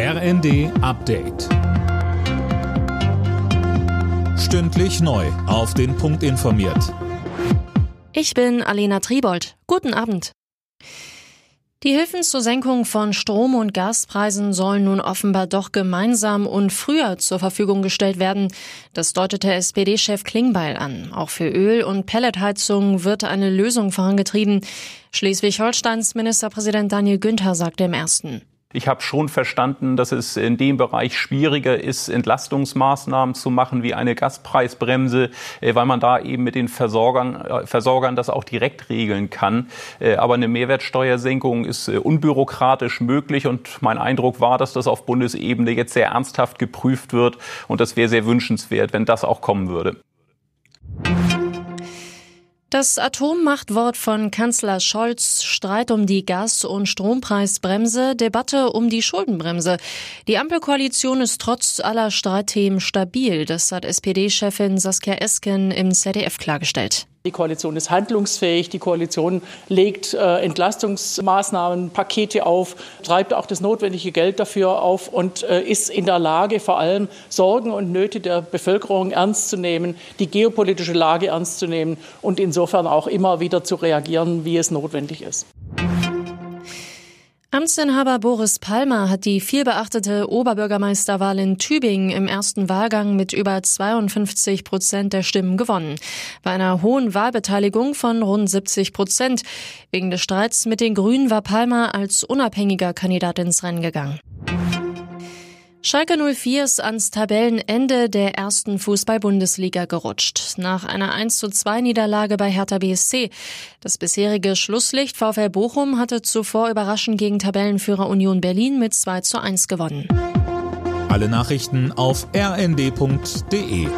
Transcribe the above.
RND Update. Stündlich neu. Auf den Punkt informiert. Ich bin Alena Tribold. Guten Abend. Die Hilfen zur Senkung von Strom- und Gaspreisen sollen nun offenbar doch gemeinsam und früher zur Verfügung gestellt werden. Das deutete SPD-Chef Klingbeil an. Auch für Öl- und Pelletheizungen wird eine Lösung vorangetrieben. Schleswig-Holsteins Ministerpräsident Daniel Günther sagte im ersten. Ich habe schon verstanden, dass es in dem Bereich schwieriger ist, Entlastungsmaßnahmen zu machen wie eine Gaspreisbremse, äh, weil man da eben mit den Versorgern, äh, Versorgern das auch direkt regeln kann. Äh, aber eine Mehrwertsteuersenkung ist unbürokratisch möglich und mein Eindruck war, dass das auf Bundesebene jetzt sehr ernsthaft geprüft wird und das wäre sehr wünschenswert, wenn das auch kommen würde. Das Atommachtwort von Kanzler Scholz, Streit um die Gas- und Strompreisbremse, Debatte um die Schuldenbremse. Die Ampelkoalition ist trotz aller Streitthemen stabil, das hat SPD-Chefin Saskia Esken im ZDF klargestellt. Die Koalition ist handlungsfähig. Die Koalition legt äh, Entlastungsmaßnahmen, Pakete auf, treibt auch das notwendige Geld dafür auf und äh, ist in der Lage, vor allem Sorgen und Nöte der Bevölkerung ernst zu nehmen, die geopolitische Lage ernst zu nehmen und insofern auch immer wieder zu reagieren, wie es notwendig ist. Amtsinhaber Boris Palmer hat die vielbeachtete Oberbürgermeisterwahl in Tübingen im ersten Wahlgang mit über 52 Prozent der Stimmen gewonnen. Bei einer hohen Wahlbeteiligung von rund 70 Prozent. Wegen des Streits mit den Grünen war Palmer als unabhängiger Kandidat ins Rennen gegangen. Schalke 04 ist ans Tabellenende der ersten Fußball-Bundesliga gerutscht. Nach einer 1 zu 2 Niederlage bei Hertha BSC. Das bisherige Schlusslicht VfL Bochum hatte zuvor überraschend gegen Tabellenführer Union Berlin mit 2 zu 1 gewonnen. Alle Nachrichten auf rnd.de